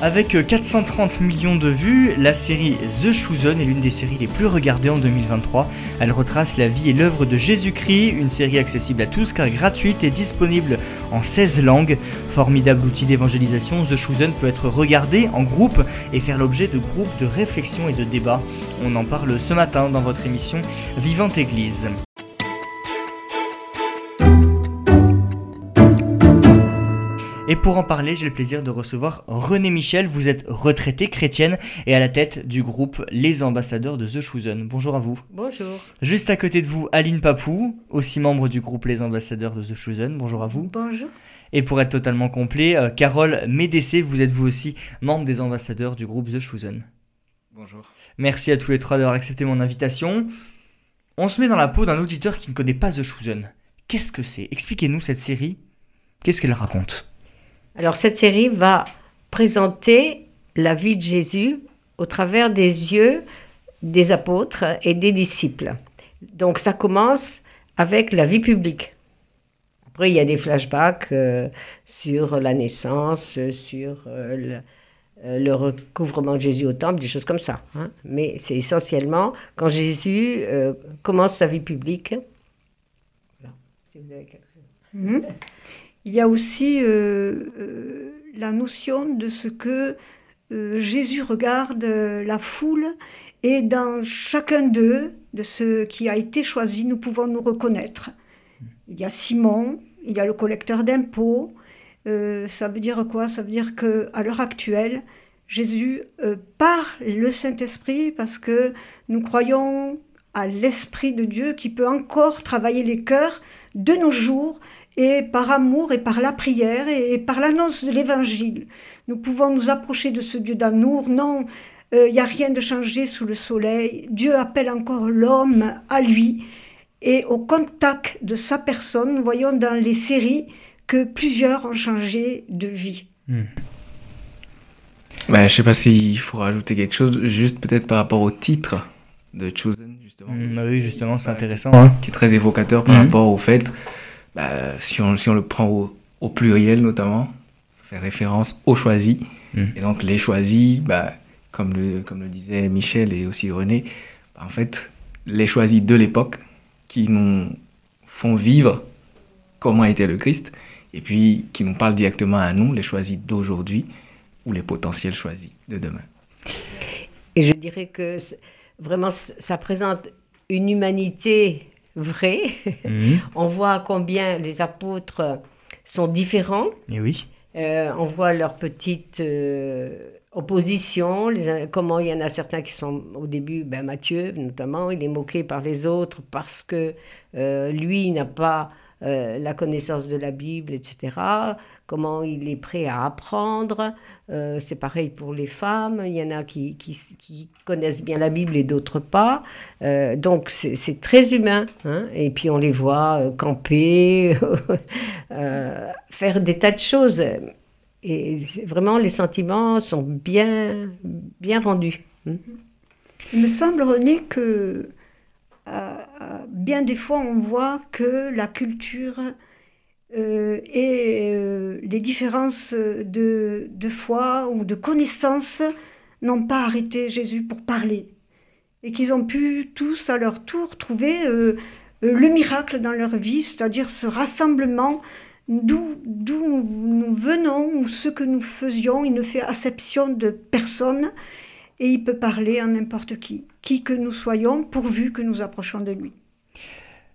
Avec 430 millions de vues, la série The Chosen est l'une des séries les plus regardées en 2023. Elle retrace la vie et l'œuvre de Jésus-Christ, une série accessible à tous car gratuite et disponible en 16 langues. Formidable outil d'évangélisation, The Chosen peut être regardé en groupe et faire l'objet de groupes de réflexion et de débat. On en parle ce matin dans votre émission Vivante Église. Et pour en parler, j'ai le plaisir de recevoir René Michel. Vous êtes retraitée chrétienne et à la tête du groupe Les Ambassadeurs de The Chosen. Bonjour à vous. Bonjour. Juste à côté de vous, Aline Papou, aussi membre du groupe Les Ambassadeurs de The Chosen. Bonjour à vous. Bonjour. Et pour être totalement complet, euh, Carole Médessé, vous êtes vous aussi membre des ambassadeurs du groupe The Chosen. Bonjour. Merci à tous les trois d'avoir accepté mon invitation. On se met dans la peau d'un auditeur qui ne connaît pas The Chosen. Qu'est-ce que c'est? Expliquez-nous cette série. Qu'est-ce qu'elle raconte? Alors cette série va présenter la vie de Jésus au travers des yeux des apôtres et des disciples. Donc ça commence avec la vie publique. Après, il y a des flashbacks euh, sur la naissance, sur euh, le, euh, le recouvrement de Jésus au temple, des choses comme ça. hein. Mais c'est essentiellement quand Jésus euh, commence sa vie publique. Voilà. Si vous avez quelque chose. Mhm. Il y a aussi euh, euh, la notion de ce que euh, Jésus regarde la foule et dans chacun d'eux, de ce qui a été choisi, nous pouvons nous reconnaître. Il y a Simon, il y a le collecteur d'impôts. Ça veut dire quoi? Ça veut dire que à l'heure actuelle, Jésus, par le Saint-Esprit, parce que nous croyons à l'Esprit de Dieu qui peut encore travailler les cœurs de nos jours et par amour et par la prière et, et par l'annonce de l'Évangile. Nous pouvons nous approcher de ce Dieu d'amour. Non, il n'y a rien de changé sous le soleil. Dieu appelle encore l'homme à lui. Et au contact de sa personne, nous voyons dans les séries que plusieurs ont changé de vie. Bah, je sais pas s'il faut rajouter quelque chose, juste peut-être par rapport au titre de Chosen, justement. Mm, Oui, justement, c'est intéressant. qui- hein. Qui est très évocateur par Mhm. rapport au fait, bah, si, on, si on le prend au, au pluriel notamment, ça fait référence aux choisis. Mhm. Et donc les choisis, bah, comme, le, comme le disait Michel et aussi René, bah, en fait, les choisis de l'époque qui nous font vivre comment était le Christ, et puis qui nous parlent directement à nous, les choisis d'aujourd'hui ou les potentiels choisis de demain. Et je dirais que vraiment, ça présente une humanité vraie. Mhm. On voit combien les apôtres sont différents. Et oui. Euh, on voit leurs petites euh, oppositions, les- comment il y en a certains qui sont au début, ben Matthieu notamment, il est moqué par les autres parce que euh, lui n'a pas euh, la connaissance de la Bible, etc. Comment il est prêt à apprendre. Euh, c'est pareil pour les femmes, il y en a qui, connaissent bien la Bible et d'autres pas. Euh, donc c'est très humain. hein. Et puis on les voit camper, faire des tas de choses. Et vraiment, les sentiments sont bien, bien rendus. hein. Il me semble, René, que bien des fois, on voit que la culture euh, et euh, les différences de, foi ou de connaissances n'ont pas arrêté Jésus pour parler. Et qu'ils ont pu tous, à leur tour, trouver euh, le miracle dans leur vie, c'est-à-dire ce rassemblement d'où nous venons ou ce que nous faisions. Il ne fait acception de personne et il peut parler à n'importe qui, qui que nous soyons, pourvu que nous approchons de lui.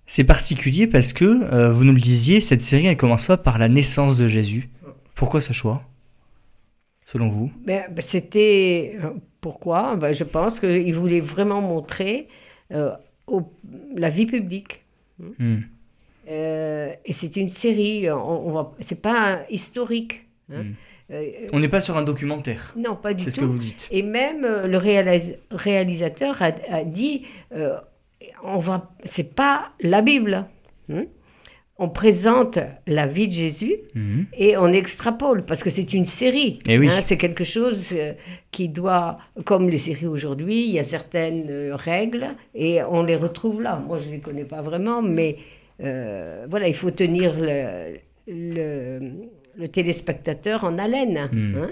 C'est particulier parce que, euh, vous nous le disiez, cette série elle commence pas par la naissance de Jésus. Pourquoi ce choix Selon vous? Ben, ben, C'était. euh, Pourquoi? Ben, Je pense qu'il voulait vraiment montrer euh, au- la vie publique. Hmm. Euh, et c'est une série, on, on va, c'est pas un historique. hein. Mm. Euh, On n'est pas sur un documentaire. non, pas du C'est tout. ce que vous dites. Et même euh, le réalis- réalisateur a, a dit, euh, on va, c'est pas la Bible. hein. on présente la vie de Jésus Mhm. et on extrapole parce que c'est une série. Eh oui. hein, c'est quelque chose qui doit, comme les séries aujourd'hui, il y a certaines règles et on les retrouve là. Moi, je ne les connais pas vraiment, mais euh, voilà, il faut tenir le, le, le téléspectateur en haleine. Mm. hein.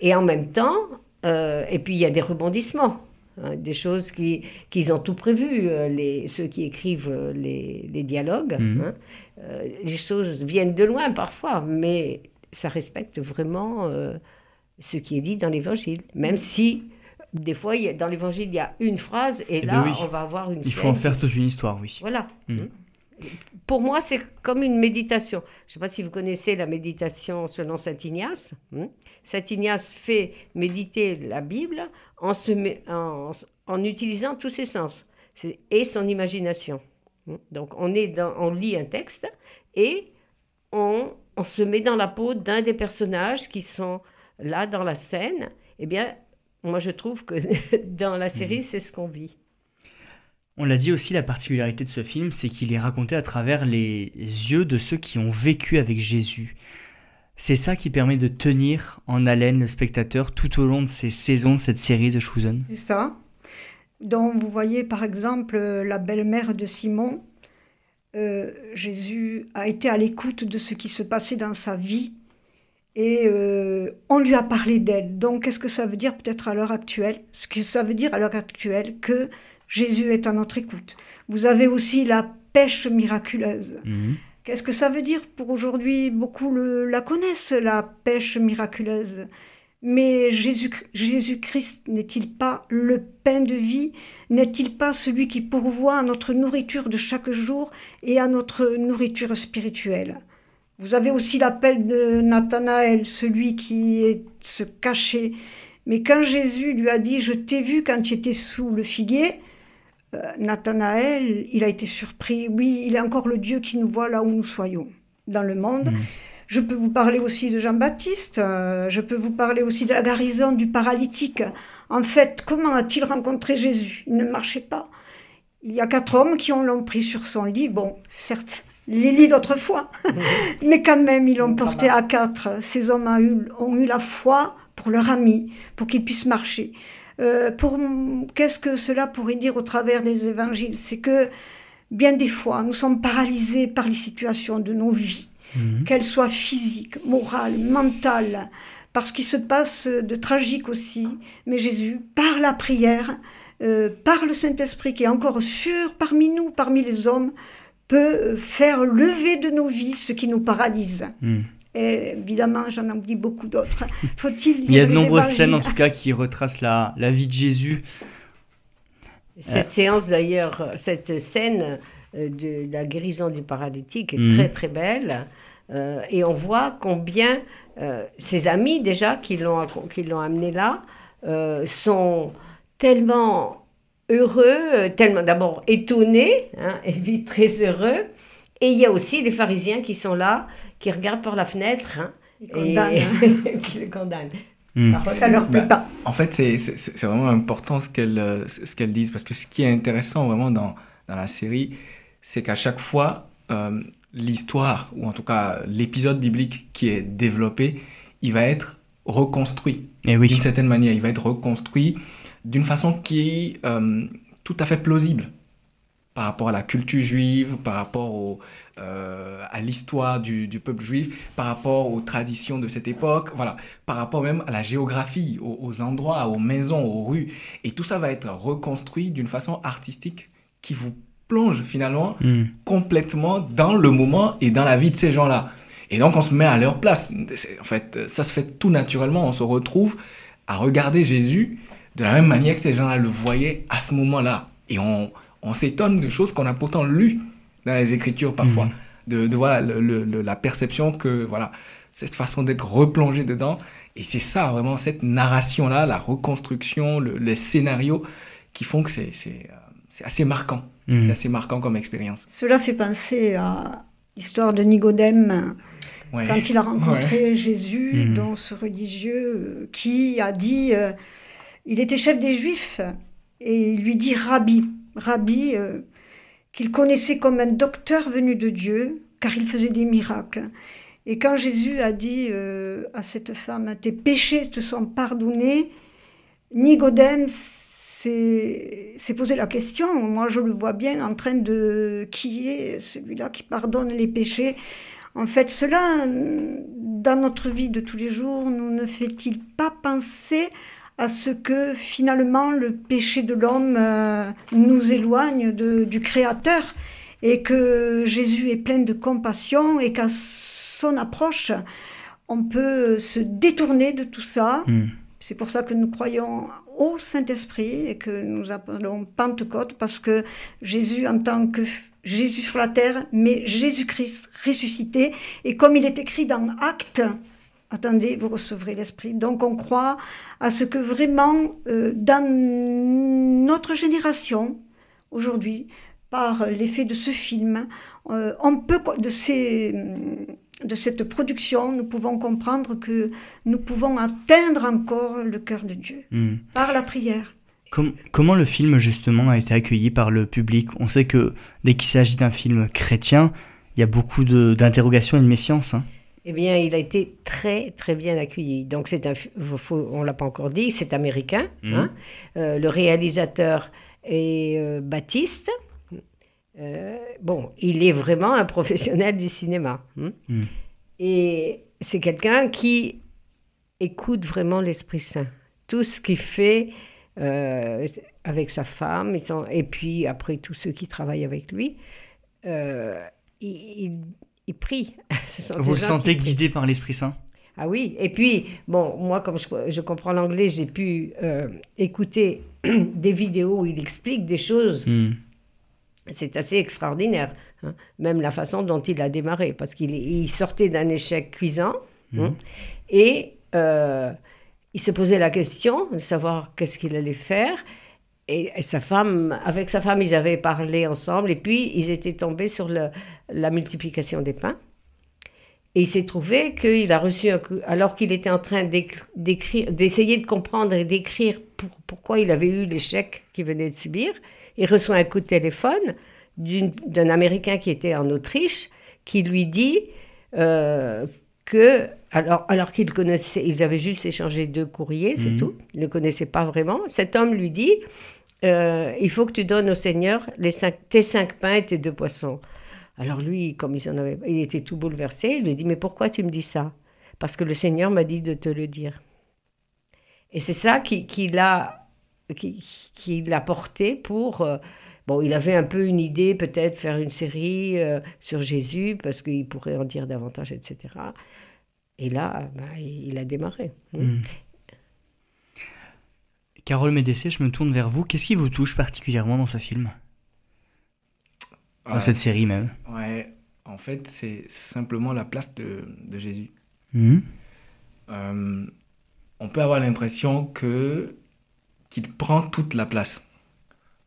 Et en même temps, euh, et puis il y a des rebondissements. hein, des choses qui qu'ils ont tout prévu, euh, les, ceux qui écrivent euh, les, les dialogues. Mhm. hein. Euh, les choses viennent de loin parfois, mais ça respecte vraiment euh, ce qui est dit dans l'évangile. Même si, des fois, dans l'évangile, il y a une phrase, et Eh là, ben oui. on va avoir une Il faut en faire toute une histoire, oui. Voilà. Pour moi, c'est comme une méditation. Je ne sais pas si vous connaissez la méditation selon Saint Ignace. hein. Saint Ignace fait méditer la Bible en, se met- en, en utilisant tous ses sens et son imagination. hein. Donc, on, est dans, on lit un texte et on, on se met dans la peau d'un des personnages qui sont là dans la scène. Eh bien, moi, je trouve que dans la série, c'est ce qu'on vit. On l'a dit aussi, la particularité de ce film, c'est qu'il est raconté à travers les yeux de ceux qui ont vécu avec Jésus. C'est ça qui permet de tenir en haleine le spectateur tout au long de ces saisons cette série The Chosen. C'est ça. Donc vous voyez par exemple la belle-mère de Simon. Euh, Jésus a été à l'écoute de ce qui se passait dans sa vie et euh, on lui a parlé d'elle. Donc qu'est-ce que ça veut dire peut-être à l'heure actuelle? Ce que ça veut dire à l'heure actuelle que Jésus est à notre écoute. Vous avez aussi la pêche miraculeuse. Mhm. Qu'est-ce que ça veut dire pour aujourd'hui? Beaucoup le- la connaissent, la pêche miraculeuse. Mais Jésus, Jésus-Christ n'est-il pas le pain de vie? N'est-il pas celui qui pourvoit à notre nourriture de chaque jour et à notre nourriture spirituelle? Vous avez aussi l'appel de Nathanaël, celui qui est se cachait. Mais quand Jésus lui a dit Je t'ai vu quand tu étais sous le figuier, Nathanaël, il a été surpris. Oui, il est encore le Dieu qui nous voit là où nous soyons dans le monde. Mhm. Je peux vous parler aussi de Jean-Baptiste, euh, je peux vous parler aussi de la guérison du paralytique. En fait, comment a-t-il rencontré Jésus? Il ne marchait pas. Il y a quatre hommes qui ont l'ont pris sur son lit. Bon, certes, les lits d'autrefois, mais quand même, ils l'ont porté à quatre. Ces hommes ont eu, ont eu la foi pour leur ami, pour qu'ils puissent marcher. Euh, pour qu'est-ce que cela pourrait dire au travers des évangiles? C'est que bien des fois, nous sommes paralysés par les situations de nos vies Mhm. qu'elles soient physiques, morales, mentales, parce qu'il se passe de tragique aussi. Mais Jésus, par la prière, euh, par le Saint-Esprit qui est encore sûr parmi nous, parmi les hommes, peut faire lever de nos vies ce qui nous paralyse. Mhm. Et évidemment, j'en oublie beaucoup d'autres. Faut-il Il y a de nombreuses évangiles scènes en tout cas qui retracent la, la vie de Jésus. Cette séance d'ailleurs, cette scène euh, de la guérison du paralytique est Mhm. très très belle. Euh, et on voit combien euh, ses amis déjà qui l'ont qui l'ont amené là euh, sont tellement heureux, euh, tellement d'abord étonnés, hein, et puis très heureux. Et il y a aussi les pharisiens qui sont là, qui regardent par la fenêtre hein, Ils et qui le condamnent. Parfois, Ça leur plaît Bah, pas. En fait, c'est vraiment important ce qu'elles euh, ce qu'elles disent, parce que ce qui est intéressant vraiment dans, dans la série, c'est qu'à chaque fois, euh, l'histoire, ou en tout cas l'épisode biblique qui est développé, il va être reconstruit Et Eh oui. d'une certaine manière. Il va être reconstruit d'une façon qui est euh, tout à fait plausible par rapport à la culture juive, par rapport au, euh, à l'histoire du, du peuple juif, par rapport aux traditions de cette époque, voilà, par rapport même à la géographie, aux, aux endroits, aux maisons, aux rues. Et tout ça va être reconstruit d'une façon artistique qui vous plonge finalement Mhm. complètement dans le moment et dans la vie de ces gens-là. Et donc on se met à leur place. En fait, ça se fait tout naturellement. On se retrouve à regarder Jésus de la même manière que ces gens-là le voyaient à ce moment-là. Et on, on s'étonne de choses qu'on a pourtant lues dans les Écritures parfois. Mhm. De, de, voilà, le- le- le- la perception que voilà, cette façon d'être replongé dedans. Et c'est ça vraiment, cette narration-là, la reconstruction, le, les scénarios qui font que c'est c'est, euh, c'est assez marquant. Mhm. C'est assez marquant comme expérience. Cela fait penser à l'histoire de Nicodème. Ouais. quand il a rencontré Jésus, Mhm. dans ce religieux euh, qui a dit, euh, il était chef des Juifs, et il lui dit Rabbi, Rabbi, euh, qu'il connaissait comme un docteur venu de Dieu, car il faisait des miracles. Et quand Jésus a dit euh, à cette femme, tes péchés te sont pardonnés, Nicodème s'est posé la question. Moi, je le vois bien en train de qui est celui-là qui pardonne les péchés. En fait, cela, dans notre vie de tous les jours, nous ne fait-il pas penser à ce que finalement le péché de l'homme euh, nous éloigne du Créateur et que Jésus est plein de compassion et qu'à son approche, on peut se détourner de tout ça. Hmm. C'est pour ça que nous croyons au Saint-Esprit et que nous appelons Pentecôte parce que Jésus en tant que Jésus sur la terre, mais Jésus-Christ ressuscité. Et comme il est écrit dans Actes, attendez, vous recevrez l'Esprit. Donc on croit à ce que vraiment, euh, dans notre génération, aujourd'hui, par l'effet de ce film, euh, on peut, de, ces, de cette production, nous pouvons comprendre que nous pouvons atteindre encore le cœur de Dieu hmm. par la prière comment le film justement a été accueilli par le public? On sait que dès qu'il s'agit d'un film chrétien, il y a beaucoup d'interrogations et de méfiance. Hein. Eh bien, il a été très très bien accueilli. Donc c'est un, faut, on l'a pas encore dit, c'est américain. Mhm. Hein. Euh, le réalisateur est euh, Baptiste. Euh, bon, il est vraiment un professionnel du cinéma. Hein. Mhm. Et c'est quelqu'un qui écoute vraiment l'Esprit Saint. Tout ce qu'il fait, avec sa femme, et puis après tous ceux qui travaillent avec lui, il, prie. Vous le sentez guidé par l'Esprit Saint? Ah oui, et puis, bon, moi, comme je, comprends l'anglais, j'ai pu euh, écouter des vidéos où il explique des choses. Hmm. C'est assez extraordinaire, hein. même la façon dont il a démarré, parce qu'il sortait d'un échec cuisant, hmm. hein, et il se posait la question de savoir qu'est-ce qu'il allait faire. Et, sa femme, avec sa femme, ils avaient parlé ensemble. Et puis, ils étaient tombés sur la multiplication des pains. Et il s'est trouvé qu'il a reçu un coup, alors qu'il était en train d'écrire, d'essayer de comprendre et d'écrire pourquoi il avait eu l'échec qu'il venait de subir. Il reçoit un coup de téléphone d'un Américain qui était en Autriche, qui lui dit euh, que alors, alors qu'ils connaissaient, ils avaient juste échangé deux courriers, c'est mhm. tout. Ils ne connaissaient pas vraiment. Cet homme lui dit euh, Il faut que tu donnes au Seigneur les cinq, tes cinq pains et tes deux poissons. Alors lui, comme il, en avait, il était tout bouleversé, il lui dit Mais pourquoi tu me dis ça? Parce que le Seigneur m'a dit de te le dire. Et c'est ça qui, qui l'a qui, l'a porté pour. Euh, bon, il avait un peu une idée, peut-être faire une série euh, sur Jésus, parce qu'il pourrait en dire davantage, etc. Et là, bah, il a démarré. Hmm. Carole Médécé, je me tourne vers vous. Qu'est-ce qui vous touche particulièrement dans ce film? Dans cette série même Ouais, en fait, c'est simplement la place de, Jésus. Hmm. Euh, on peut avoir l'impression que qu'il prend toute la place.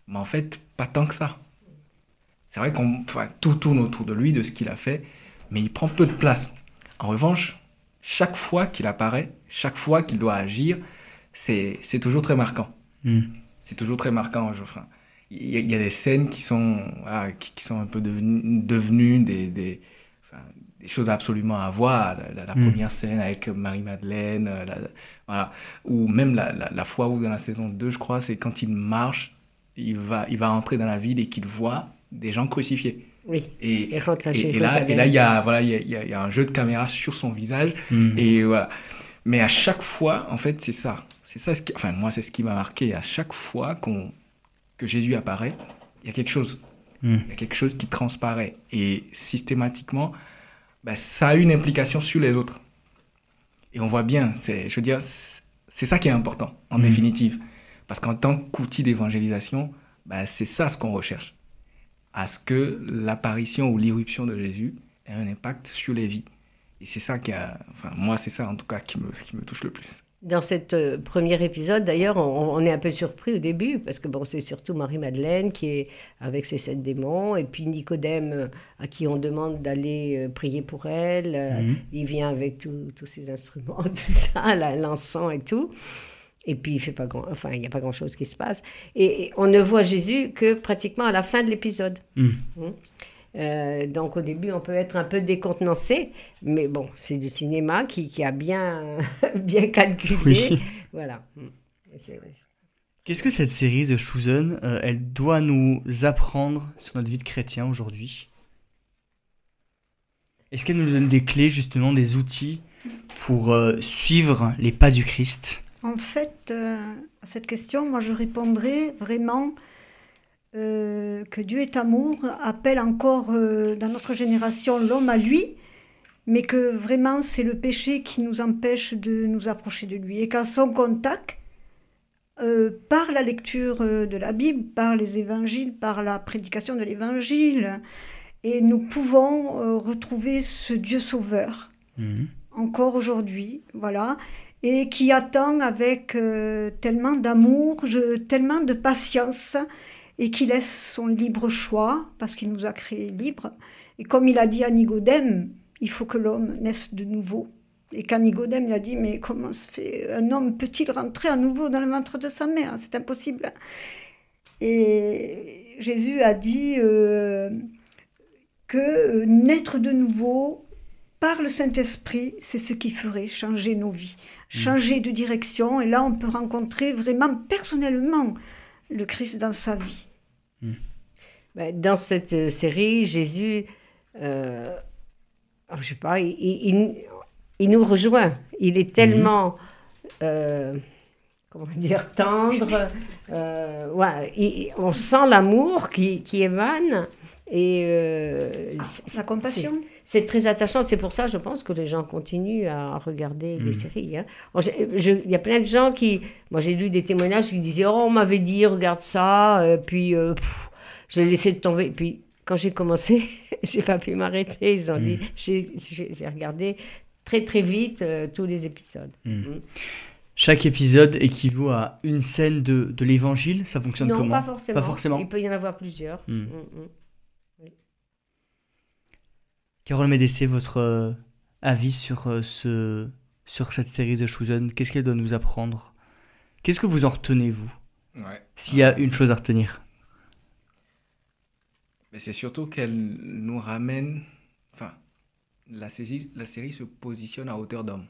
Mais en fait, pas tant que ça. C'est vrai qu'on tout tourne autour de lui, de ce qu'il a fait, mais il prend peu de place. En revanche, chaque fois qu'il apparaît, chaque fois qu'il doit agir, c'est toujours très marquant. Hmm. C'est toujours très marquant. Enfin, il y, a des scènes qui sont, qui, sont un peu devenues, des, des, choses absolument à voir. La, hmm. première scène avec Marie-Madeleine, euh, voilà. ou même la, la, fois où dans la saison 2, je crois, c'est quand il marche, il va, il va entrer dans la ville et qu'il voit des gens crucifiés. Oui. Et, et, là, et là, il y a voilà, il y a, y a, un jeu de caméra sur son visage. Hmm. Et voilà. Mais à chaque fois, en fait, c'est ça. C'est ça. Ce qui, enfin, moi, c'est ce qui m'a marqué. À chaque fois qu'on que Jésus apparaît, il y a quelque chose. Hmm. Il y a quelque chose qui transparaît. Et systématiquement, bah, ça a une implication sur les autres. Et on voit bien. C'est, je veux dire, c'est ça qui est important, en hmm. définitive. Parce qu'en tant qu'outil d'évangélisation, bah, c'est ça ce qu'on recherche à ce que l'apparition ou l'irruption de Jésus ait un impact sur les vies. Et c'est ça qui a, enfin moi c'est ça en tout cas qui me, qui me touche le plus. Dans cet euh, premier épisode, d'ailleurs, on, est un peu surpris au début, parce que bon, c'est surtout Marie-Madeleine qui est avec ses sept démons, et puis Nicodème, euh, à qui on demande d'aller euh, prier pour elle. Mhm. Il vient avec tous ses instruments, tout ça, l'encens et tout. Et puis, il fait pas grand, enfin, il n'y a pas grand-chose qui se passe. Et, on ne voit Jésus que pratiquement à la fin de l'épisode. Hmm. Hmm. Euh, donc au début, on peut être un peu décontenancé, mais bon, c'est du cinéma qui, qui a bien, bien calculé. Oui. Voilà. C'est- Qu'est-ce que cette série The Chosen, euh, elle doit nous apprendre sur notre vie de chrétien aujourd'hui? Est-ce qu'elle nous donne des clés, justement, des outils pour euh, suivre les pas du Christ? En fait, euh, à cette question, moi je répondrais vraiment euh, que Dieu est amour, appelle encore euh, dans notre génération l'homme à lui, mais que vraiment c'est le péché qui nous empêche de nous approcher de lui. Et qu'à son contact, euh, par la lecture euh, de la Bible, par les évangiles, par la prédication de l'évangile, et nous pouvons retrouver ce Dieu sauveur Mhm. encore aujourd'hui, voilà, et qui attend avec tellement d'amour, tellement de patience, et qui laisse son libre choix, parce qu'il nous a créés libres. Et comme il a dit à Nicodème, il faut que l'homme naisse de nouveau. Et quand Nicodème il a dit, mais comment se fait un homme peut-il rentrer à nouveau dans le ventre de sa mère? C'est impossible. Et Jésus a dit euh, que euh, naître de nouveau, par le Saint-Esprit, c'est ce qui ferait changer nos vies, changer de direction. Et là, on peut rencontrer vraiment personnellement le Christ dans sa vie. Ben, Dans cette euh, série, Jésus, euh, oh, je sais pas, il, il- il- il nous rejoint. Il est tellement, euh, comment dire, tendre. euh, ouais, il- on sent l'amour qui, qui émane. Et euh, c'est- La compassion. C'est très attachant. C'est pour ça, je pense, que les gens continuent à regarder les séries. hein. Il y a plein de gens qui... Moi, j'ai lu des témoignages qui disaient « Oh, on m'avait dit, regarde ça. euh, puis, euh, pff, je l'ai laissé tomber. Puis, quand j'ai commencé, j'ai pas pu m'arrêter. Ils ont dit... J'ai j'ai- regardé très, très vite euh, tous les épisodes. Chaque épisode équivaut à une scène de, de l'évangile, ça fonctionne non, comment? pas forcément. Pas forcément. Il peut y en avoir plusieurs. Carole Médessé, votre euh, avis sur, euh, ce, sur cette série The Chosen Qu'est-ce qu'elle doit nous apprendre? Qu'est-ce que vous en retenez, vous? Ouais. S'il y a une chose à retenir. Mais c'est surtout qu'elle nous ramène. Enfin, la série, la série se positionne à hauteur d'homme,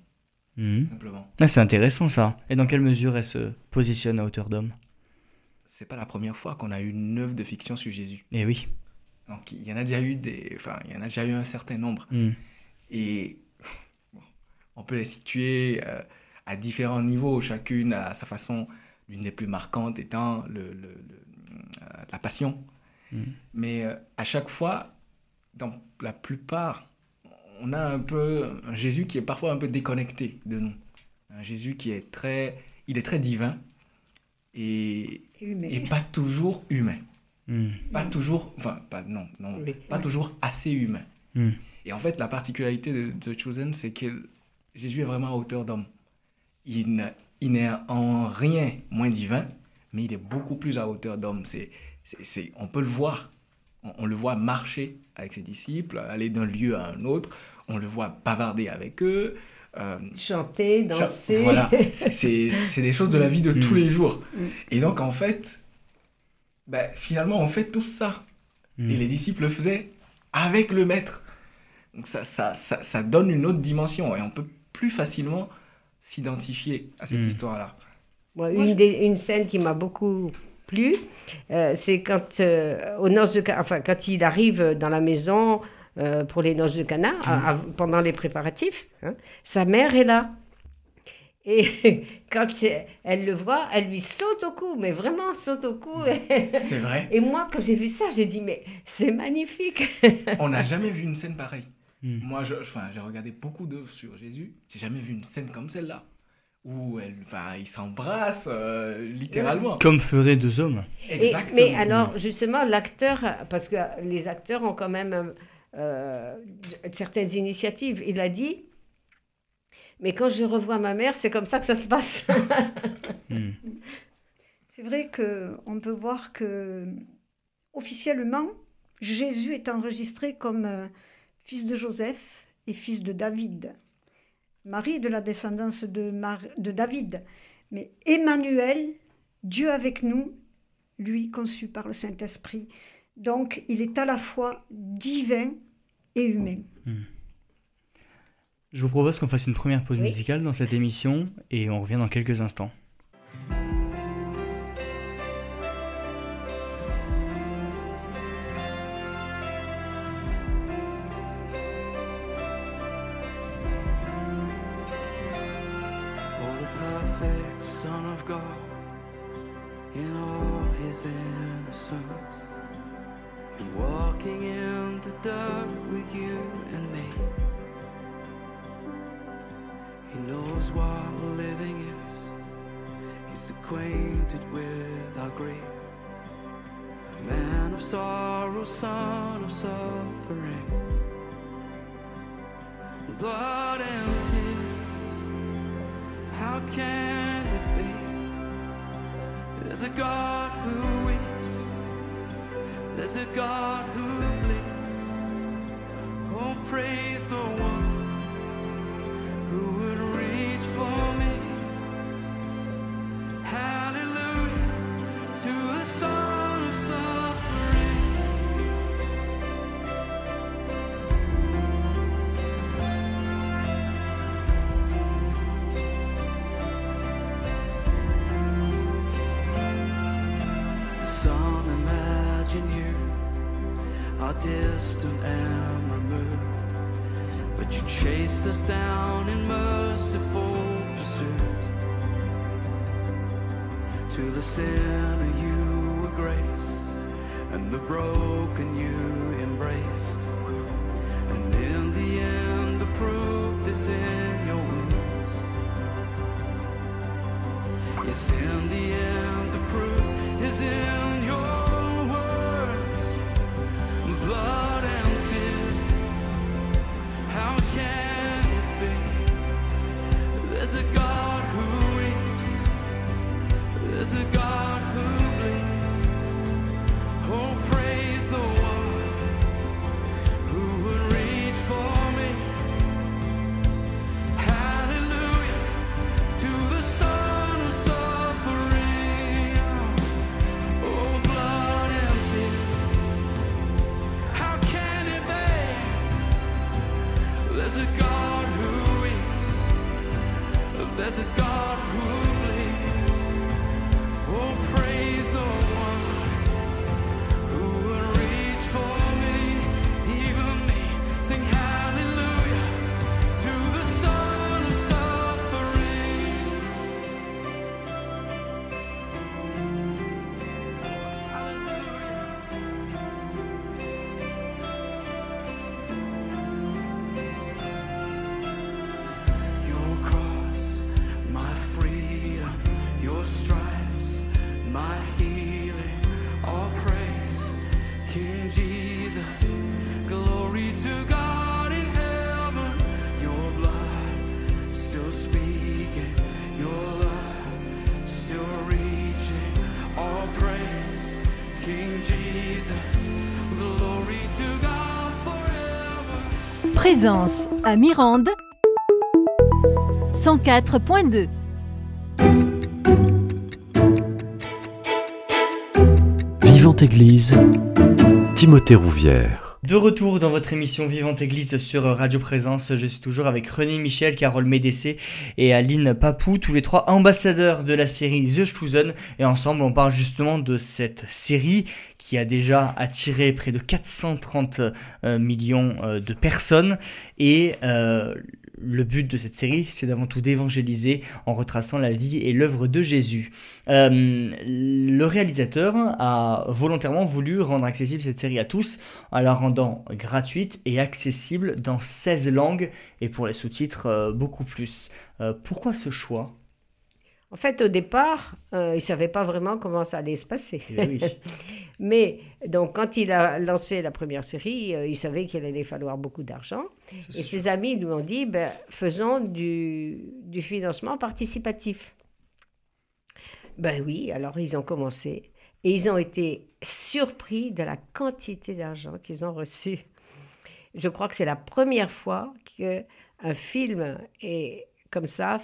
Mhm. simplement. Ah, c'est intéressant ça. Et dans quelle mesure elle se positionne à hauteur d'homme? C'est pas la première fois qu'on a eu une œuvre de fiction sur Jésus. Eh oui. Donc, il y en a déjà eu des. Enfin, il y en a déjà eu un certain nombre. Mhm. Et bon, on peut les situer euh, à différents niveaux, chacune à sa façon. L'une des plus marquantes étant le, le- le- euh, la passion. Mhm. Mais euh, à chaque fois, dans la plupart, on a un peu un Jésus qui est parfois un peu déconnecté de nous. Un Jésus qui est très, il est très divin et, et pas toujours humain. Mhm. Pas toujours, enfin, pas, non, non, Oui. pas toujours assez humain. Mhm. Et en fait, la particularité de The Chosen, c'est que Jésus est vraiment à hauteur d'homme. Il ne- il n'est en rien moins divin, mais il est beaucoup plus à hauteur d'homme. C'est, c'est, c'est- on peut le voir. On, on le voit marcher avec ses disciples, aller d'un lieu à un autre. On le voit bavarder avec eux. euh, Chanter, cha- danser. Voilà, c'est, c'est- c'est des choses de la vie de tous Mm. les jours. Mm. Et donc, en fait, ben, finalement, on fait tout ça. Et les disciples le faisaient avec le maître. Donc ça, ça, ça, ça donne une autre dimension et on peut plus facilement s'identifier à cette Mm. histoire-là. Moi, Moi, une, je- des- une scène qui m'a beaucoup plu, euh, c'est quand, euh, aux noces de, Ca- enfin, quand il arrive dans la maison euh, pour les noces de Cana, à- à- pendant les préparatifs, hein, sa mère est là. Et quand elle le voit, elle lui saute au cou, mais vraiment saute au cou. C'est vrai. Et moi, quand j'ai vu ça, j'ai dit, mais c'est magnifique. On n'a jamais vu une scène pareille. Mm. Moi, enfin, j'ai regardé beaucoup d'œuvres sur Jésus. J'ai jamais vu une scène comme celle-là. Où elle, enfin, ils s'embrassent euh, littéralement. Comme feraient deux hommes. Et- Exactement. mais alors, justement, l'acteur, parce que les acteurs ont quand même euh, certaines initiatives, il a dit, mais quand je revois ma mère, c'est comme ça que ça se passe. Mhm. C'est vrai qu'on peut voir que officiellement, Jésus est enregistré comme euh, fils de Joseph et fils de David. Marie est de la descendance de, Mar- de David. Mais Emmanuel, Dieu avec nous, lui conçu par le Saint-Esprit, Donc, il est à la fois divin et humain. Je vous propose qu'on fasse une première pause Oui. musicale dans cette émission et on revient dans quelques instants. Suffering, blood and tears. How can it be? There's a God who weeps. There's a God distant and removed, but you chased us down in merciful pursuit. To the sinner you were grace, and the broken you embraced. And in the end, the proof is in your wounds. Yes, in the end, the proof is in À Mirande 104.2. Vivante Église, Timothée Rouvière. De retour dans votre émission Vivante Église sur Radio Présence, je suis toujours avec René Michel, Carole Médessé et Aline Papou, tous les trois ambassadeurs de la série The Chosen. Et ensemble, on parle justement de cette série qui a déjà attiré près de 430 euh, millions euh, de personnes. Et euh, le but de cette série, c'est d'avant tout d'évangéliser en retraçant la vie et l'œuvre de Jésus. Euh, le réalisateur a volontairement voulu rendre accessible cette série à tous en la rendant gratuite et accessible dans 16 langues et pour les sous-titres euh, beaucoup plus. Euh, pourquoi ce choix? En fait, au départ, euh, il ne savait pas vraiment comment ça allait se passer. Eh oui. Mais donc, quand il a lancé la première série, euh, il savait qu'il allait falloir beaucoup d'argent. Et ses amis lui ont dit, ben, faisons du, du financement participatif. Ben oui, alors ils ont commencé. Et ils ont été surpris de la quantité d'argent qu'ils ont reçu. Je crois que c'est la première fois qu'un film est comme ça,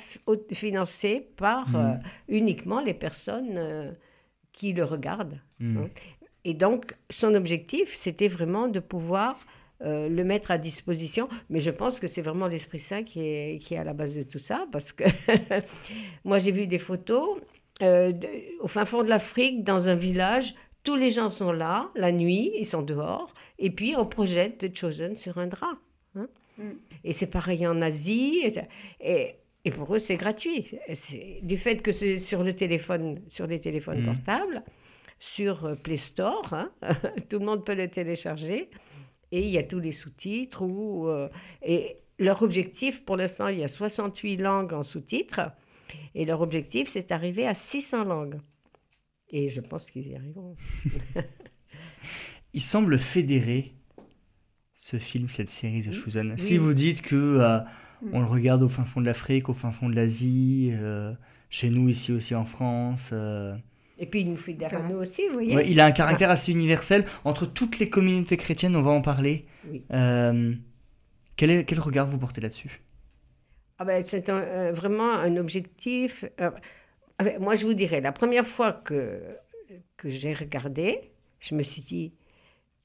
financé par euh, uniquement les personnes euh, qui le regardent. Hmm. Hein. et donc, son objectif, c'était vraiment de pouvoir euh, le mettre à disposition. Mais je pense que c'est vraiment l'Esprit Saint qui est, qui est à la base de tout ça, parce que moi, j'ai vu des photos euh, de- au fin fond de l'Afrique, dans un village. Tous les gens sont là, la nuit, ils sont dehors, et puis on projette The Chosen sur un drap. hein. Mm. Et c'est pareil en Asie, et, et, et pour eux, c'est gratuit. Du fait que c'est sur le téléphone, sur les téléphones Mm. portables, sur euh, Play Store, hein, tout le monde peut le télécharger, et il y a tous les sous-titres. Ou, euh, et leur objectif, pour l'instant, il y a 68 langues en sous-titres, et leur objectif, c'est d'arriver à 600 langues. Et je pense qu'ils y arriveront. Il semble fédérer ce film, cette série The Chosen. Si Oui. vous dites que euh, on le regarde au fin fond de l'Afrique, au fin fond de l'Asie, euh, chez nous ici aussi en France. euh, Et puis, il nous à Voilà. nous aussi, vous voyez. ouais, il a un caractère assez universel entre toutes les communautés chrétiennes. On va en parler. Oui. Euh, quel, est, quel regard vous portez là-dessus? Ah ben, c'est un- euh, vraiment un objectif. euh, moi, je vous dirais, la première fois que, que j'ai regardé, je me suis dit,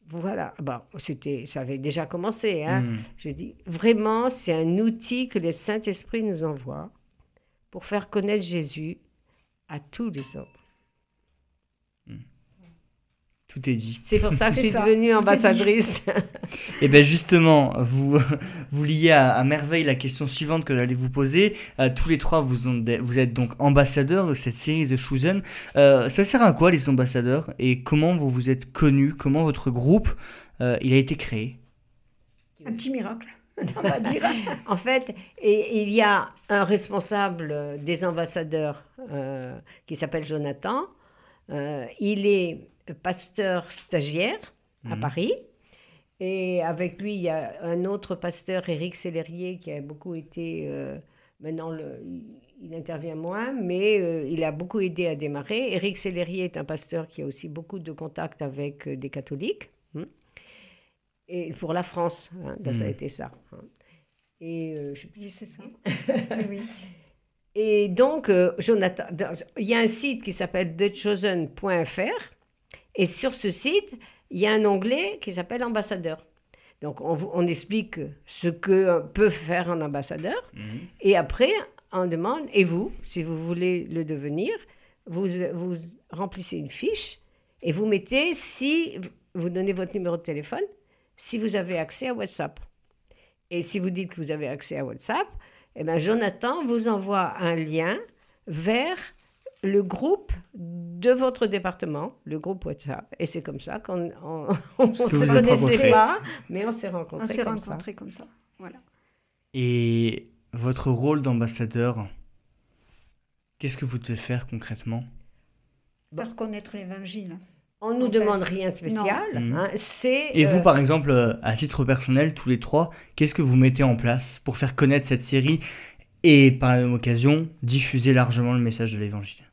voilà, bon, c'était, ça avait déjà commencé. Hein. Hmm. Je dis, vraiment, c'est un outil que le Saint-Esprit nous envoie pour faire connaître Jésus à tous les hommes. Tout est dit. C'est pour ça que je suis devenue ambassadrice. Et bien justement, vous, vous liez à, à merveille la question suivante que j'allais vous poser. Euh, tous les trois, vous, ont- vous êtes donc ambassadeurs de cette série The Chosen. Euh, ça sert à quoi les ambassadeurs? Et comment vous vous êtes connus? Comment votre groupe euh, il a été créé? Un petit miracle, on va dire. En fait, et, il y a un responsable des ambassadeurs euh, qui s'appelle Jonathan. Euh, il est pasteur stagiaire à Mhm. Paris. Et avec lui, il y a un autre pasteur, Éric Sellerier, qui a beaucoup été. euh, maintenant, le- il, intervient moins, mais euh, il a beaucoup aidé à démarrer. Éric Sellerier est un pasteur qui a aussi beaucoup de contacts avec euh, des catholiques. hein. Et pour la France, hein, ça a Mhm. été ça. hein. Et euh, je sais plus c'est ça. Oui, et donc, euh, Jonathan, il y a un site qui s'appelle thechosen.fr. Et sur ce site, il y a un onglet qui s'appelle ambassadeur. Donc, on, explique ce que peut faire un ambassadeur. Et après, on demande, et vous, si vous voulez le devenir, vous, vous remplissez une fiche et vous mettez, si vous donnez votre numéro de téléphone, si vous avez accès à WhatsApp. Et si vous dites que vous avez accès à WhatsApp, eh bien, Jonathan vous envoie un lien vers le groupe de votre département, le groupe WhatsApp. Et c'est comme ça qu'on on, on que se connaissait pas, mais on s'est On rencontrés s'est comme ça. rencontrés comme ça. Voilà. Et votre rôle d'ambassadeur, qu'est-ce que vous devez faire concrètement? Faire connaître l'évangile. On nous En fait, demande rien de spécial. Hein, c'est Et vous, euh, par exemple, euh, à titre personnel, tous les trois, qu'est-ce que vous mettez en place pour faire connaître cette série et, par la même occasion, diffuser largement le message de l'évangile?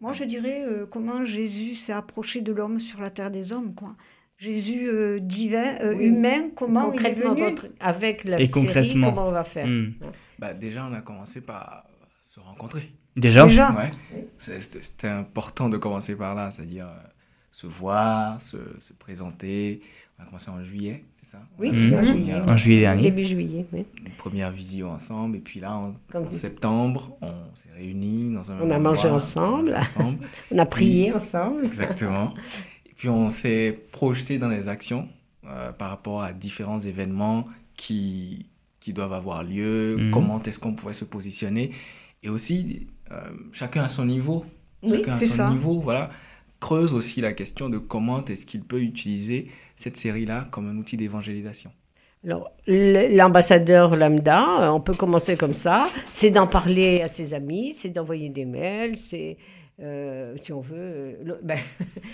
Moi, je dirais euh, comment Jésus s'est approché de l'homme sur la terre des hommes, quoi. Jésus euh, divin, euh, Oui. humain, comment il est concrètement venu contre- avec la Et série, concrètement. comment on va faire Hmm. Bah, déjà, on a commencé par se rencontrer. Déjà Déjà, Ouais. C'était important de commencer par là, c'est-à-dire euh, se voir, se, se présenter. On a commencé en juillet, ça Oui, fait en juillet. En juillet dernier. Début juillet, oui. Une première visio ensemble, et puis là, en, septembre, on s'est réunis dans un On a endroit, mangé a ensemble. mangé ensemble. On a prié ensemble. Exactement. Et puis on s'est projeté dans des actions euh, par rapport à différents événements qui, qui doivent avoir lieu, Mhm. comment est-ce qu'on pourrait se positionner. Et aussi, euh, chacun à son niveau. Oui, chacun à c'est son ça. niveau, voilà. Creuse aussi la question de comment est-ce qu'il peut utiliser cette série-là comme un outil d'évangélisation. Alors, l'ambassadeur lambda, euh, on peut commencer comme ça, c'est d'en parler à ses amis, c'est d'envoyer des mails, c'est, euh, si on veut, euh, ben,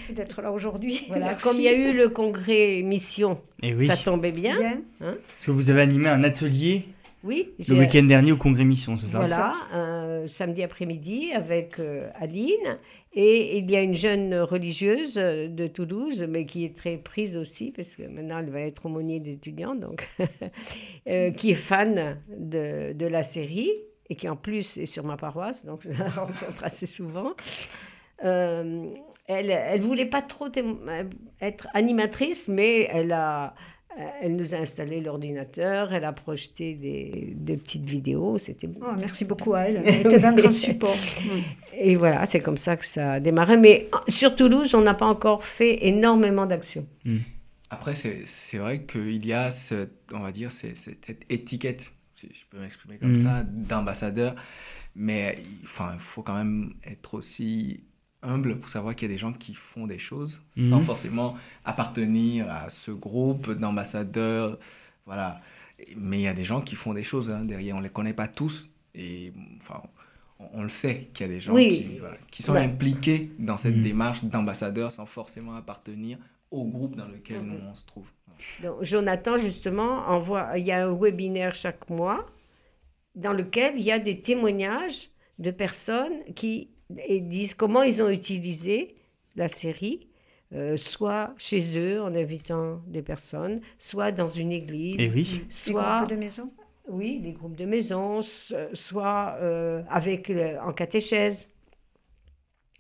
c'est d'être là aujourd'hui. voilà, Merci. comme il y a eu le congrès mission, Et oui, ça tombait bien. Bien. parce que vous avez animé un atelier Oui, le week-end dernier au Congrès Mission, c'est ça Voilà, un samedi après-midi avec euh, Aline. Et il y a une jeune religieuse euh, de Toulouse, mais qui est très prise aussi, parce que maintenant elle va être aumônier d'étudiants, donc, euh, qui est fan de, de la série et qui en plus est sur ma paroisse, donc je la rencontre assez souvent. Euh, elle, elle voulait pas trop euh, être animatrice, mais elle a, euh, elle nous a installé l'ordinateur, elle a projeté des, des petites vidéos, c'était Oh, merci beaucoup à elle. Elle était d'un grand support. et voilà, c'est comme ça que ça a démarré. Mais euh, sur Toulouse, on n'a pas encore fait énormément d'actions. Après, c'est vrai qu'il y a, cette, on va dire, cette étiquette, si je peux m'exprimer comme Mhm. ça, d'ambassadeur. Mais enfin, il faut quand même être aussi humble pour savoir qu'il y a des gens qui font des choses sans Mhm. forcément appartenir à ce groupe d'ambassadeurs. Voilà. Mais il y a des gens qui font des choses hein, derrière. On ne les connaît pas tous. Et enfin, on, on le sait qu'il y a des gens Oui. qui, voilà, qui sont Ouais. impliqués dans cette Mhm. démarche d'ambassadeur sans forcément appartenir au groupe dans lequel Mhm. nous on se trouve. Donc, Jonathan, justement, envoie, il y a un webinaire chaque mois dans lequel il y a des témoignages de personnes qui et disent comment ils ont utilisé la série, euh, soit chez eux en invitant des personnes, soit dans une église, Et oui. Les soit groupes de maison. oui, les groupes de maison, so- soit euh, avec en catéchèse.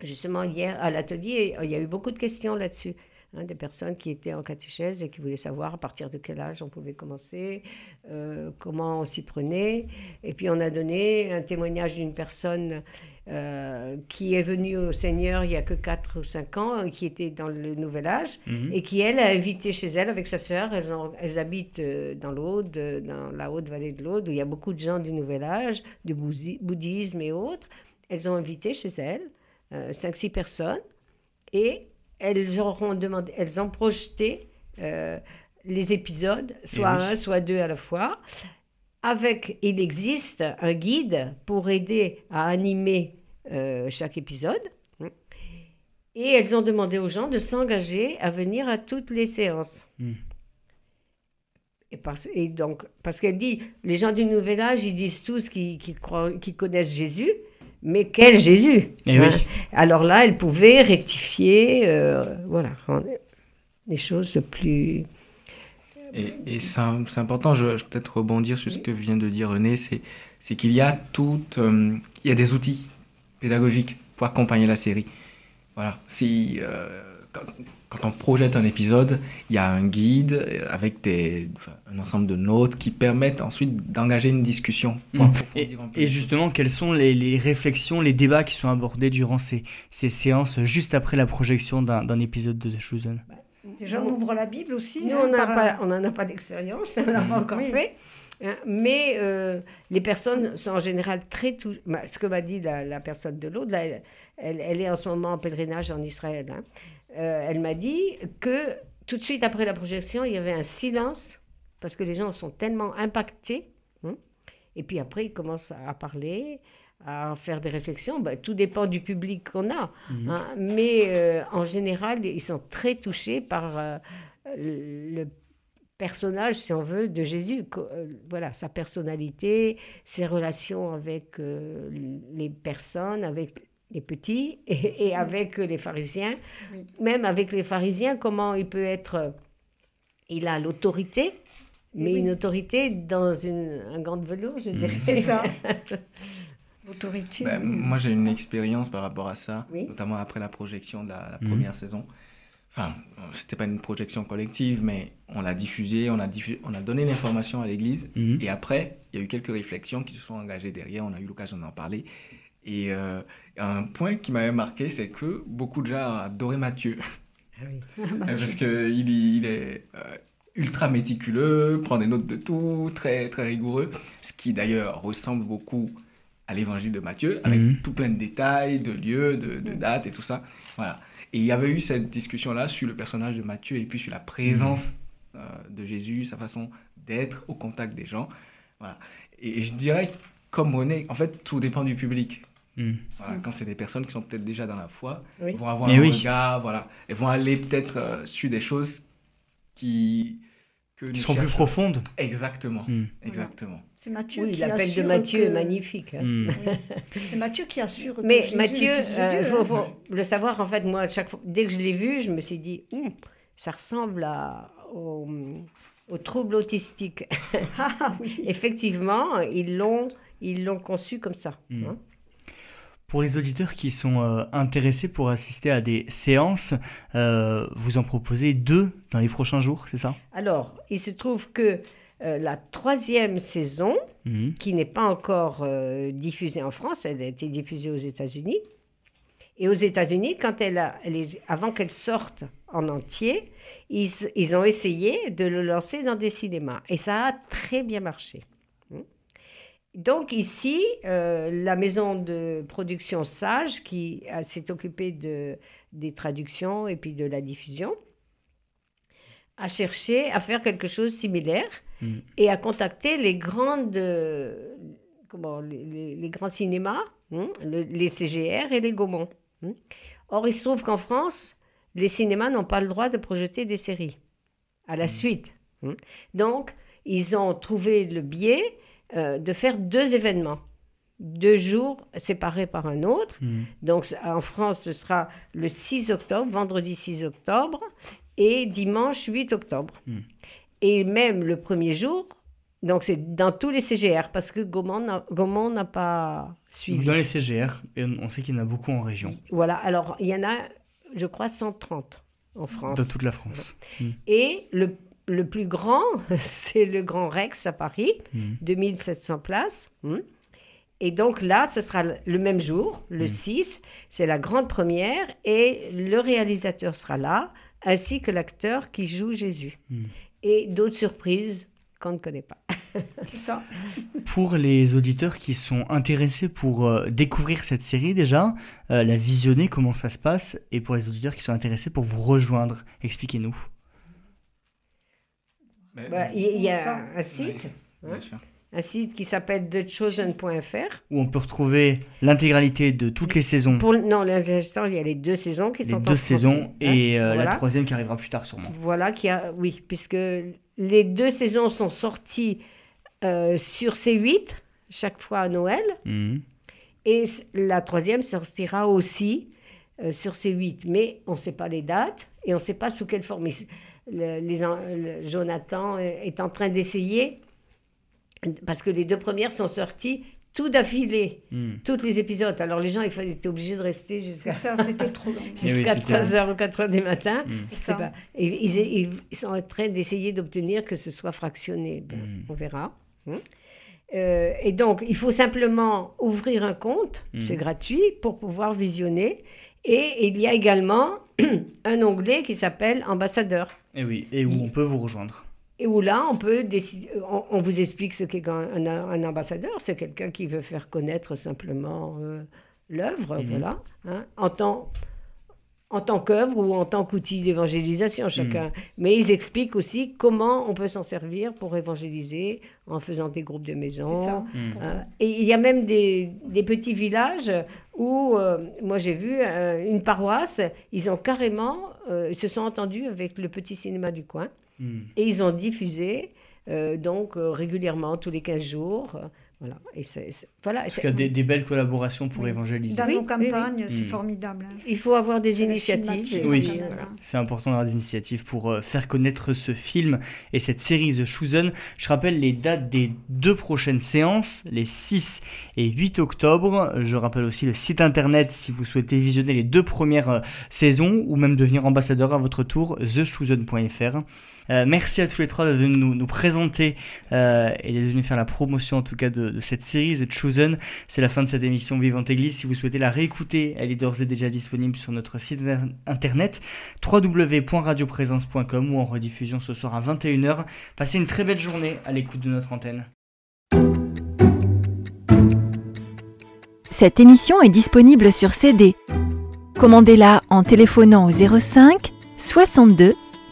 Justement, hier à l'atelier, il y a eu beaucoup de questions là-dessus. hein, des personnes qui étaient en catéchèse et qui voulaient savoir à partir de quel âge on pouvait commencer, euh, comment on s'y prenait. Et puis on a donné un témoignage d'une personne euh, qui est venue au Seigneur il y a que 4 ou 5 ans, euh, qui était dans le nouvel âge, Mhm. et qui, elle, a invité chez elle avec sa sœur. Elles, habitent euh, dans l'Aude, dans la haute vallée de l'Aude, où il y a beaucoup de gens du Nouvel Âge, du bouddhisme et autres. Elles ont invité chez elles euh, 5-6 personnes et elles, auront demandé, elles ont projeté euh, les épisodes, soit oui. un, soit deux à la fois. Avec, il existe un guide pour aider à animer euh, chaque épisode. Et elles ont demandé aux gens de s'engager à venir à toutes les séances. Mm. Et, parce, et donc, parce qu'elle dit, les gens du Nouvel Âge, ils disent tous qu'ils connaissent Jésus, mais quel Jésus? Eh hein? oui. Alors là, elle pouvait rectifier, euh, voilà, les choses plus... Et, et c'est important, je, je vais peut-être rebondir sur ce que vient de dire René, c'est c'est qu'il y a tout, euh, il y a des outils pédagogiques pour accompagner la série. Voilà, si euh, quand, quand on projette un épisode, il y a un guide avec des, enfin, un ensemble de notes qui permettent ensuite d'engager une discussion. pour Mm. approfondir un peu Et justement, quelles sont les, les réflexions, les débats qui sont abordés durant ces, ces séances juste après la projection d'un d'un épisode de The Chosen? Déjà, on ouvre la Bible aussi. Nous, hein, on n'en a pas- on n'en a pas d'expérience, on n'a pas encore Oui. fait. hein, mais euh, les personnes sont en général très touchées. Ce que m'a dit la, la personne de l'autre, elle, elle- elle est en ce moment en pèlerinage en Israël. hein. Euh, elle m'a dit que tout de suite après la projection, il y avait un silence parce que les gens sont tellement impactés. hein. et puis après, ils commencent à parler, à faire des réflexions. Ben, tout dépend du public qu'on a. hein. Mais euh, en général, ils sont très touchés par euh, le personnage, si on veut, de Jésus. Euh, Voilà, sa personnalité, ses relations avec euh, les personnes, avec les petits et, et avec les pharisiens. Oui. Même avec les pharisiens, comment il peut être... Il a l'autorité, mais oui. une autorité dans une, un gant de velours, je dirais. C'est ça. L'autorité. Ben, moi, j'ai une expérience par rapport à ça, Oui. notamment après la projection de la, la Mhm. première saison. Enfin, c'était pas une projection collective, mais on l'a diffusée, on a, diffu- on a donné l'information à l'église. Mhm. Et après, il y a eu quelques réflexions qui se sont engagées derrière, on a eu l'occasion d'en parler. Et euh, un point qui m'avait marqué, c'est que beaucoup de gens adoraient Mathieu. Parce qu'il il est euh, ultra méticuleux, prend des notes de tout, très, très rigoureux. Ce qui d'ailleurs ressemble beaucoup à l'évangile de Matthieu, avec Mhm. tout plein de détails, de lieux, de, de dates et tout ça. Voilà. Et il y avait eu cette discussion-là sur le personnage de Matthieu et puis sur la présence euh, de Jésus, sa façon d'être au contact des gens. Voilà. Et je dirais, comme René, en fait, tout dépend du public. Mhm. Voilà, Quand c'est des personnes qui sont peut-être déjà dans la foi, Oui. vont avoir un oui. regard, voilà. Elles vont aller peut-être euh, sur des choses qui... Que Qui seront plus profondes. Exactement, Mhm. exactement. C'est Matthieu Oui, qui l'appel de Matthieu que- est magnifique. hein. Mhm. C'est Matthieu qui assure. que Mais Jésus Mathieu, le Fils de euh, faut, faut le savoir, en fait, moi, chaque fois, dès que je l'ai vu, je me suis dit, Hum, ça ressemble à, au, au trouble autistique. Ah oui. Effectivement, ils l'ont, ils l'ont conçu comme ça. Mm. hein. Pour les auditeurs qui sont euh, intéressés pour assister à des séances, euh, vous en proposez deux dans les prochains jours, c'est ça? Alors, il se trouve que euh, la troisième saison, Mhm. qui n'est pas encore euh, diffusée en France, elle a été diffusée aux États-Unis. Et aux États-Unis, quand elle a, elle est- avant qu'elle sorte en entier, ils, ils ont essayé de le lancer dans des cinémas. Et ça a très bien marché. Hmm. Donc ici, euh, la maison de production Sage, qui s'est occupée de, des traductions et puis de la diffusion, a cherché à faire quelque chose de similaire Mm. et a contacté les grandes, euh, comment, les, les- les grands cinémas, hein, le- les CGR et les Gaumont. hein. Or, il se trouve qu'en France, les cinémas n'ont pas le droit de projeter des séries à la suite. hein. Donc, ils ont trouvé le biais euh, de faire deux événements, deux jours séparés par un autre. Mhm. Donc en France, ce sera le 6 octobre, vendredi 6 octobre, et dimanche 8 octobre. Et même le premier jour, donc c'est dans tous les CGR, parce que Gaumont n'a pas suivi. Dans les CGR, on sait qu'il y en a beaucoup en région, Voilà, alors il y en a, je crois, 130 en France. dans toute la France. Et le, le plus grand, c'est le Grand Rex à Paris, Mhm. 2700 places. hmm. Et donc là, ce sera le- le même jour, le 6, c'est la grande première, et le réalisateur sera là, ainsi que l'acteur qui joue Jésus. Et d'autres surprises qu'on ne connaît pas. C'est ça. Pour les auditeurs qui sont intéressés pour euh, découvrir cette série déjà, euh, la visionner, comment ça se passe, et pour les auditeurs qui sont intéressés pour vous rejoindre, expliquez-nous. Bah, Il y, a un site, Bien sûr. Un site qui s'appelle thechosen.fr. Où on peut retrouver l'intégralité de toutes les saisons, Pour, non, l'instant, il y a les deux saisons qui les sont en deux français, saisons, hein. et euh, la troisième qui arrivera plus tard sûrement. Voilà, qui a, oui, puisque les deux saisons sont sorties euh, sur C8, chaque fois à Noël, Mhm. et la troisième sortira aussi euh, sur C8. Mais on ne sait pas les dates et on ne sait pas sous quelle forme. Le- les le- Jonathan est en train d'essayer, parce que les deux premières sont sorties tout d'affilée, Mhm. tous les épisodes. Alors les gens ils étaient obligés de rester jusqu'à ça, c'était trop long. Oui, jusqu'à c'était- 3h ou 4h du matin. Ça. pas- et ils, sont en train d'essayer d'obtenir que ce soit fractionné. Ben, Mm. On verra. hein. Euh, et donc, il faut simplement ouvrir un compte, c'est gratuit, pour pouvoir visionner. Et il y a également un onglet qui s'appelle Ambassadeur. Et Eh oui, et où on peut vous rejoindre. Et où là, on peut décider, on, on vous explique ce qu'est un, un- un ambassadeur. C'est quelqu'un qui veut faire connaître simplement euh, l'œuvre, Mhm. voilà, hein, en tant, en tant qu'œuvre ou en tant qu'outil d'évangélisation, chacun. Mais ils expliquent aussi comment on peut s'en servir pour évangéliser en faisant des groupes de maison. C'est ça. Mhm. Euh, et il y a même des, des petits villages où, euh, moi j'ai vu euh, une paroisse, ils ont carrément, euh, ils se sont entendus avec le petit cinéma du coin. Mhm. Et ils ont diffusé euh, donc euh, régulièrement, tous les 15 jours. voilà. Et c'est, c'est- voilà. En tout c'est- cas, des, des belles collaborations pour Oui. évangéliser. Dans Oui, nos oui, campagnes, c'est Mm. formidable. hein. Il faut avoir des C'est initiatives. et Oui. voilà. C'est important d'avoir des initiatives pour euh, faire connaître ce film et cette série The Chosen. Je rappelle les dates des deux prochaines séances, les 6 et 8 octobre. Je rappelle aussi le site internet si vous souhaitez visionner les deux premières euh, saisons ou même devenir ambassadeur à votre tour, thechosen.fr. Euh, merci à tous les trois d'être venus nous, présenter euh, et d'être venus faire la promotion en tout cas de, de cette série The Chosen. C'est la fin de cette émission Vivante Église. Si vous souhaitez la réécouter, elle est d'ores et déjà disponible sur notre site internet www.radioprésence.com ou en rediffusion ce soir à 21h. Passez une très belle journée à l'écoute de notre antenne. Cette émission est disponible sur CD. Commandez-la en téléphonant au 05 62